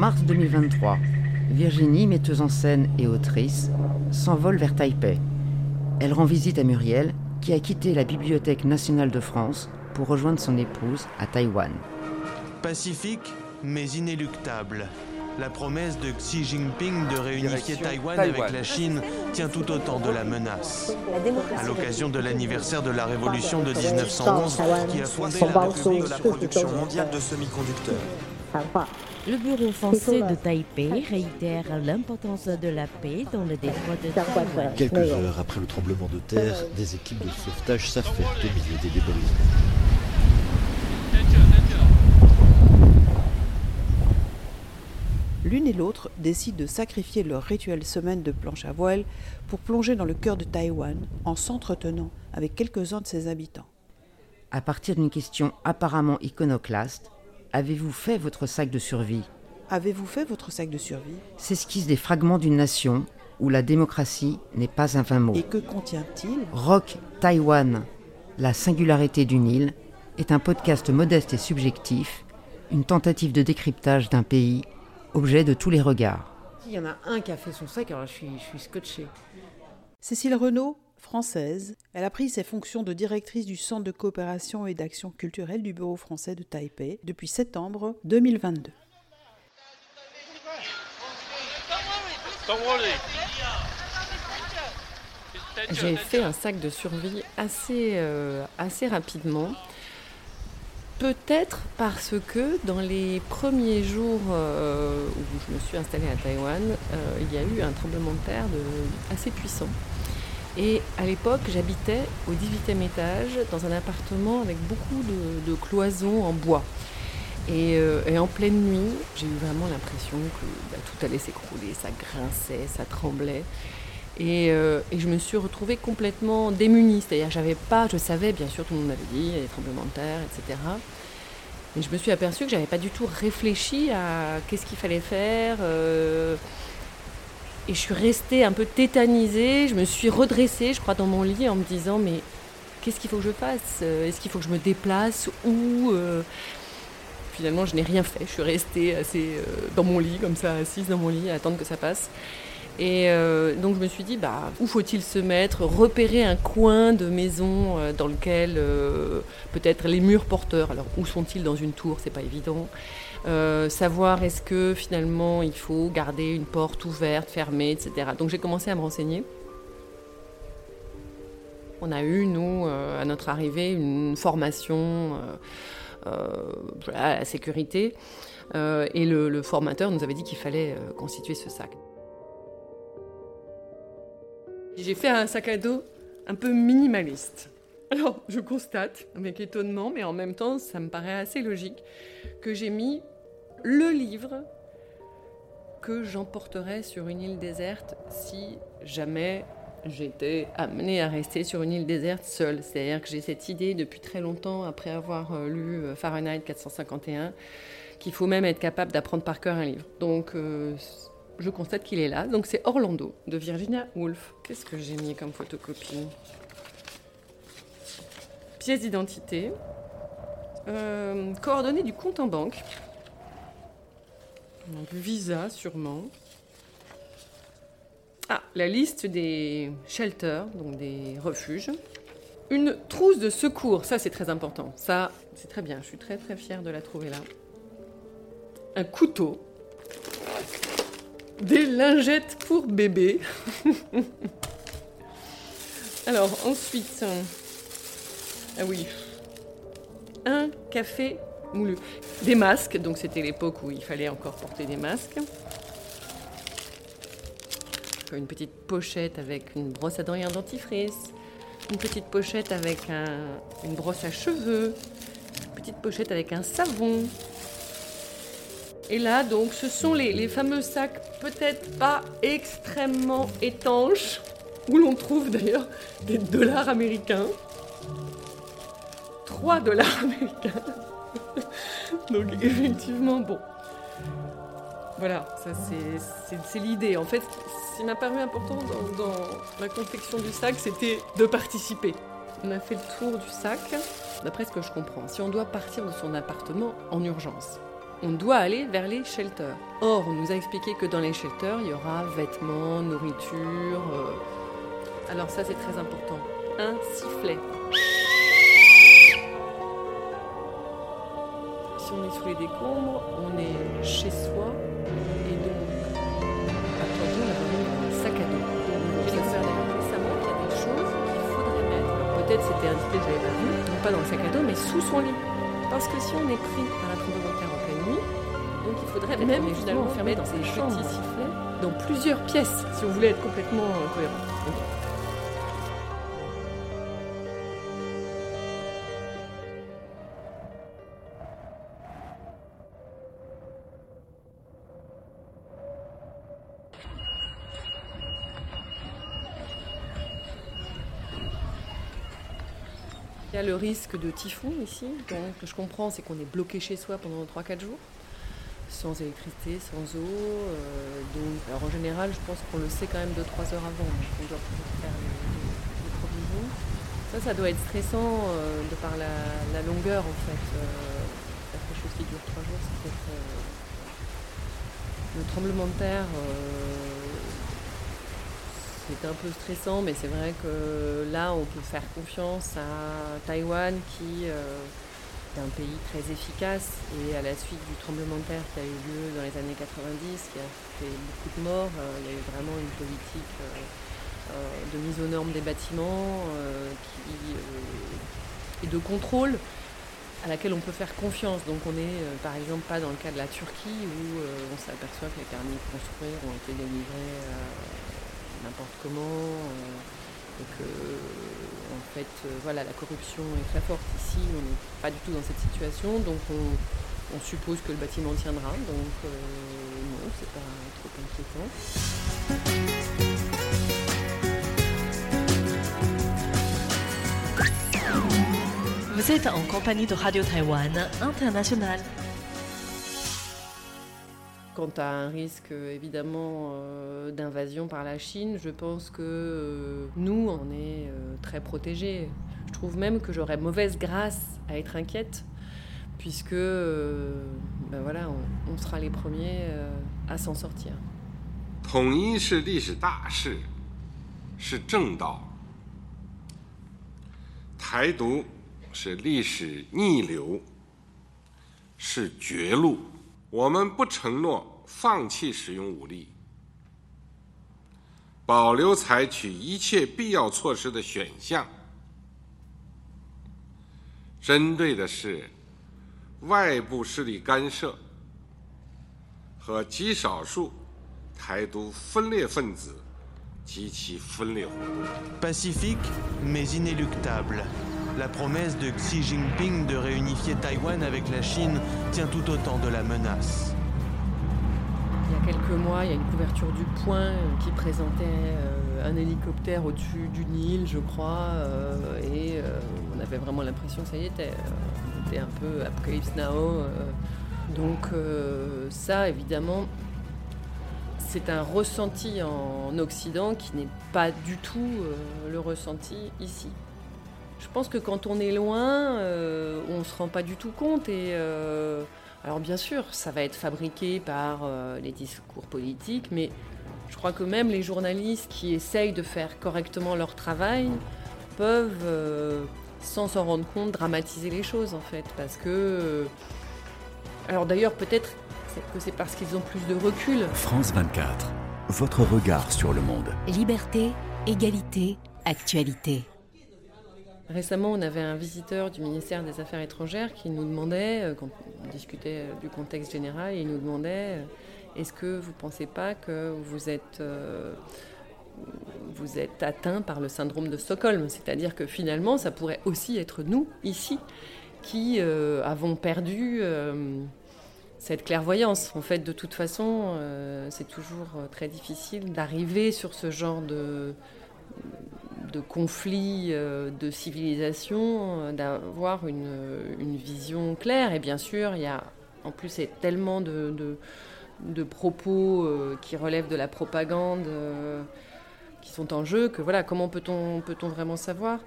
mars 2023, Virginie, metteuse en scène et autrice, s'envole vers Taipei. Elle rend visite à Muriel, qui a quitté la Bibliothèque nationale de France pour rejoindre son épouse à Taïwan. Pacifique, mais inéluctable. La promesse de Xi Jinping de réunifier Taïwan, avec la Chine tient tout autant de la menace. À l'occasion de l'anniversaire de la révolution de 1911, qui a fondé la République de la production mondiale de semi-conducteurs. Le bureau français de Taipei réitère l'importance de la paix dans le détroit de Taïwan. Quelques heures après le tremblement de terre, des équipes de sauvetage s'affairent au milieu des débris. L'une et l'autre décident de sacrifier leur rituelle semaine de planche à voile pour plonger dans le cœur de Taïwan en s'entretenant avec quelques-uns de ses habitants. À partir d'une question apparemment iconoclaste, avez-vous fait votre sac de survie? Avez-vous fait votre sac de survie? S'esquissent des fragments d'une nation où la démocratie n'est pas un vain mot. Et que contient-il? Rock Taïwan, la singularité d'une île, est un podcast modeste et subjectif, une tentative de décryptage d'un pays objet de tous les regards. Il y en a un qui a fait son sac, alors je suis, je suis scotché. Cécile Renaud, française, elle a pris ses fonctions de directrice du Centre de coopération et d'action culturelle du Bureau français de Taipei depuis septembre 2022. J'ai fait un sac de survie assez, euh, assez rapidement. Peut-être parce que dans les premiers jours euh, où je me suis installée à Taïwan, euh, il y a eu un tremblement de terre assez puissant. Et à l'époque, j'habitais au 18e étage dans un appartement avec beaucoup de, cloisons en bois. Euh, et, en pleine nuit, j'ai eu vraiment l'impression que bah, tout allait s'écrouler, ça grinçait, ça tremblait. Et, je me suis retrouvée complètement démunie. C'est-à-dire, j'avais pas, je savais, bien sûr, tout le monde m'avait dit, il y a des tremblements de terre, etc. Et je me suis aperçue que j'avais pas du tout réfléchi à qu'est-ce qu'il fallait faire. Euh, et je suis restée un peu tétanisée. Je me suis redressée, je crois, dans mon lit en me disant mais qu'est-ce qu'il faut que je fasse? Est-ce qu'il faut que je me déplace ou euh, Finalement, je n'ai rien fait. Je suis restée assez euh, dans mon lit, comme ça, assise dans mon lit, à attendre que ça passe. Et euh, donc je me suis dit, bah, où faut-il se mettre? Repérer un coin de maison euh, dans lequel euh, peut-être les murs porteurs, alors où sont-ils dans une tour, c'est pas évident. Savoir est-ce que finalement il faut garder une porte ouverte, fermée, etc. Donc j'ai commencé à me renseigner. On a eu, nous, à notre arrivée, une formation à la sécurité. et le formateur nous avait dit qu'il fallait constituer ce sac. J'ai fait un sac à dos un peu minimaliste. Alors, je constate, avec étonnement, mais en même temps, ça me paraît assez logique, que j'ai mis le livre que j'emporterais sur une île déserte si jamais j'étais amenée à rester sur une île déserte seule. C'est-à-dire que j'ai cette idée depuis très longtemps, après avoir euh, lu euh, Fahrenheit 451, qu'il faut même être capable d'apprendre par cœur un livre. Donc, euh, je constate qu'il est là. Donc c'est Orlando de Virginia Woolf. Qu'est-ce que j'ai mis comme photocopie? Pièce d'identité. Euh, coordonnées du compte en banque. Visa sûrement. Ah, la liste des shelters, donc des refuges. Une trousse de secours, ça c'est très important. Ça, c'est très bien, je suis très très fière de la trouver là. Un couteau, des lingettes pour bébé. Alors ensuite, ah oui, un café moulu. Des masques, donc c'était l'époque où il fallait encore porter des masques. Une petite pochette avec une brosse à dents et un dentifrice. Une petite pochette avec une brosse à cheveux. Une petite pochette avec un savon. Et là, donc, ce sont les, fameux sacs peut-être pas extrêmement étanches, où l'on trouve d'ailleurs des dollars américains. 3 dollars américains. donc, effectivement, bon. Voilà, ça c'est l'idée. En fait, ce qui m'a paru important dans, dans la confection du sac, c'était de participer. On a fait le tour du sac, d'après ce que je comprends. Si on doit partir de son appartement en urgence, on doit aller vers les shelters. Or, on nous a expliqué que dans les shelters, il y aura vêtements, nourriture. Euh. Alors ça, c'est très important. Un sifflet. Si on est sous les décombres, on est chez soi et donc attendons la dans un sac à dos. J'ai découvert récemment qu'il y a des choses qu'il faudrait mettre. Peut-être c'était indiqué que j'avais pas vu, non pas dans le sac à dos, mais sous son lit. Parce que si on est pris par tremblement de terre en pleine nuit, donc il faudrait même finalement enfermé dans ces petits sifflets dans plusieurs pièces si on voulait être complètement euh, cohérent. Le risque de typhon ici. Ce que je comprends, c'est qu'on est bloqué chez soi pendant 3-4 jours, sans électricité, sans eau. Euh, alors en général, je pense qu'on le sait quand même 2-3 heures avant. Donc on doit faire les, provisions. Ça, ça doit être stressant euh, de par la, longueur en fait. Euh, quelque chose qui dure 3 jours, c'est peut-être. le tremblement de terre c'était un peu stressant, mais c'est vrai que là, on peut faire confiance à Taïwan qui euh, est un pays très efficace et à la suite du tremblement de terre qui a eu lieu dans les années 90, qui a fait beaucoup de morts, euh, il y a eu vraiment une politique euh, de mise aux normes des bâtiments et de contrôle à laquelle on peut faire confiance. Donc on n'est par exemple pas dans le cas de la Turquie où on s'aperçoit que les permis de construire ont été délivrés n'importe comment, euh, et que en fait euh, voilà la corruption est très forte ici, on n'est pas du tout dans cette situation, donc on, suppose que le bâtiment tiendra, donc euh, non, c'est pas trop inquiétant. Vous êtes en compagnie de Radio Taïwan International quant à un risque évidemment euh, d'invasion par la Chine, je pense que euh, nous, on est euh, très protégés. Je trouve même que j'aurais mauvaise grâce à être inquiète, puisque ben voilà, on, on, sera les premiers à s'en sortir. 我们不承诺放弃使用武力，保留采取一切必要措施的选项。针对的是外部势力干涉和极少数台独分裂分子及其分裂活动。Pacifique mais inéluctable. La promesse de Xi Jinping de réunifier Taïwan avec la Chine tient tout autant de la menace. Il y a quelques mois, il y a une couverture du Point euh, qui présentait euh, un hélicoptère au-dessus du Nil, je crois, euh, et on avait vraiment l'impression que ça y était, on était un peu Apocalypse Now. donc ça, évidemment, c'est un ressenti en Occident qui n'est pas du tout le ressenti ici. Je pense que quand on est loin, euh, on ne se rend pas du tout compte. Et euh, alors bien sûr, ça va être fabriqué par euh, les discours politiques, mais je crois que même les journalistes qui essayent de faire correctement leur travail peuvent, sans s'en rendre compte, dramatiser les choses en fait. Parce que... alors d'ailleurs, peut-être que c'est parce qu'ils ont plus de recul. France 24, votre regard sur le monde. Liberté, égalité, actualité. Récemment, on avait un visiteur du ministère des Affaires étrangères qui nous demandait, euh, quand on discutait euh, du contexte général, il nous demandait euh, est-ce que vous ne pensez pas que vous êtes, vous êtes atteint par le syndrome de Stockholm? C'est-à-dire que finalement, ça pourrait aussi être nous, ici, qui avons perdu cette clairvoyance. En fait, de toute façon, c'est toujours très difficile d'arriver sur ce genre de de conflits euh, de civilisation, euh, d'avoir une, vision claire. Et bien sûr, il y a en plus tellement de, de, propos euh, qui relèvent de la propagande qui sont en jeu que voilà, comment peut-on peut-on vraiment savoir?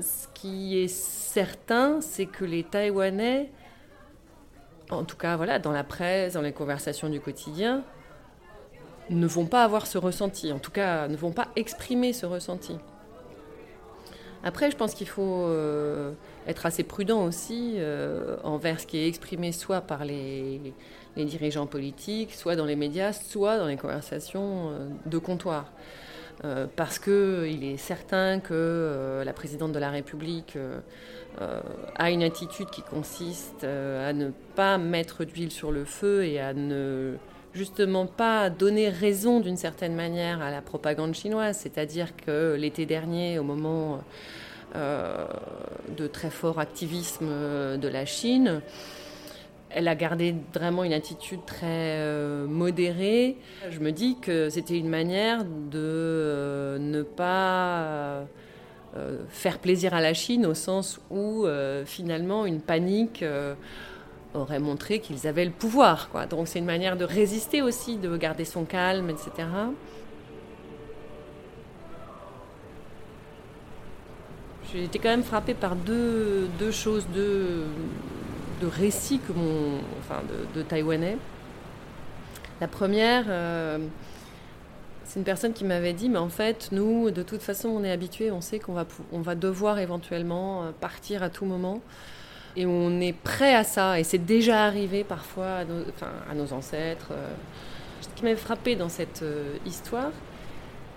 Ce qui est certain, c'est que les Taïwanais en tout cas voilà, dans la presse, dans les conversations du quotidien, ne vont pas avoir ce ressenti, en tout cas ne vont pas exprimer ce ressenti. Après, je pense qu'il faut euh, être assez prudent aussi euh, envers ce qui est exprimé soit par les, dirigeants politiques, soit dans les médias, soit dans les conversations euh, de comptoir. parce qu'il est certain que la présidente de la République a une attitude qui consiste à ne pas mettre d'huile sur le feu et à ne justement pas donner raison d'une certaine manière à la propagande chinoise, c'est-à-dire que l'été dernier, au moment euh, de très fort activisme de la Chine, elle a gardé vraiment une attitude très euh, modérée. Je me dis que c'était une manière de euh, ne pas faire plaisir à la Chine au sens où finalement une panique aurait montré qu'ils avaient le pouvoir. Quoi. Donc c'est une manière de résister aussi, de garder son calme, etc. J'ai été quand même frappée par deux, deux choses, deux, deux, récits que mon, enfin, de, de Taïwanais. La première, euh, c'est une personne qui m'avait dit, mais en fait, nous, de toute façon, on est habitués, on sait qu'on va, on va devoir éventuellement euh, partir à tout moment et on est prêt à ça. Et c'est déjà arrivé parfois à nos, ancêtres. Euh. Ce qui m'a frappé dans cette euh, histoire,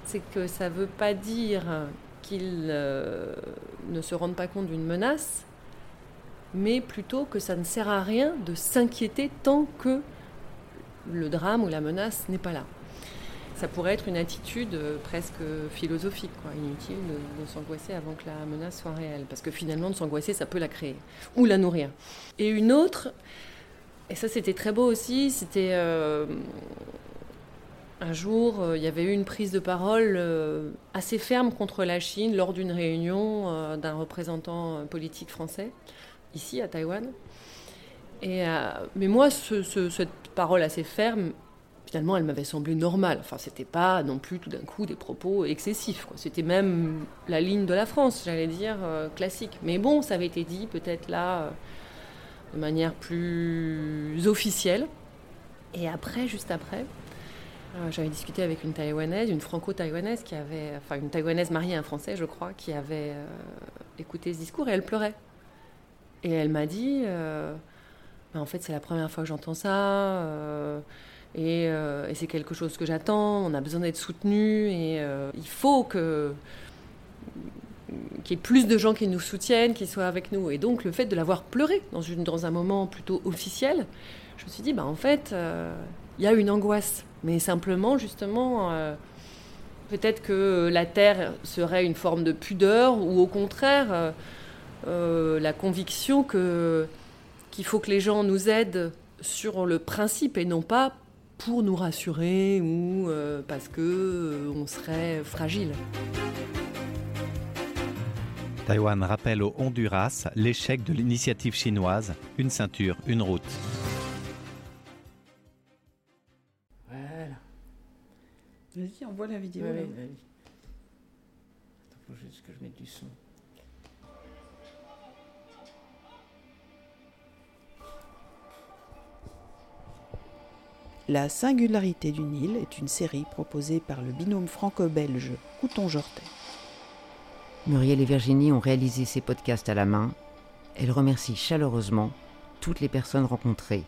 c'est que ça ne veut pas dire qu'ils euh, ne se rendent pas compte d'une menace, mais plutôt que ça ne sert à rien de s'inquiéter tant que le drame ou la menace n'est pas là ça pourrait être une attitude euh, presque philosophique, inutile de, s'angoisser avant que la menace soit réelle. Parce que finalement, de s'angoisser, ça peut la créer ou la nourrir. Et une autre, et ça c'était très beau aussi, c'était euh, un jour, euh, il y avait eu une prise de parole assez ferme contre la Chine lors d'une réunion d'un représentant politique français, ici à Taïwan. Et, mais moi, cette parole assez ferme, finalement, elle m'avait semblé normale. Enfin, c'était pas non plus tout d'un coup des propos excessifs. C'était même la ligne de la France, j'allais dire, euh, classique. Mais bon, ça avait été dit peut-être là euh, de manière plus officielle. Et après, juste après, euh, j'avais discuté avec une taïwanaise, une franco-taïwanaise qui avait, enfin une taïwanaise mariée à un français, je crois, qui avait écouté ce discours et elle pleurait. Et elle m'a dit, bah, en fait, c'est la première fois que j'entends ça et, c'est quelque chose que j'attends. On a besoin d'être soutenu et euh, il faut qu'il y ait plus de gens qui nous soutiennent, qui soient avec nous. Et donc le fait de l'avoir pleuré dans un moment plutôt officiel, je me suis dit, bah, en fait, euh, il y a une angoisse. Mais simplement, justement, peut-être que la Terre serait une forme de pudeur ou au contraire, la conviction que, qu'il faut que les gens nous aident sur le principe et non pas pour nous rassurer ou euh, parce que euh, on serait fragile. Taïwan rappelle au Honduras l'échec de l'initiative chinoise Une ceinture, une route. Voilà. Vas-y, on voit la vidéo. Oui. faut juste que je mette du son. La singularité du Nil est une série proposée par le binôme franco-belge Couton-Jortet. Muriel et Virginie ont réalisé ces podcasts à la main. Elles remercient chaleureusement toutes les personnes rencontrées.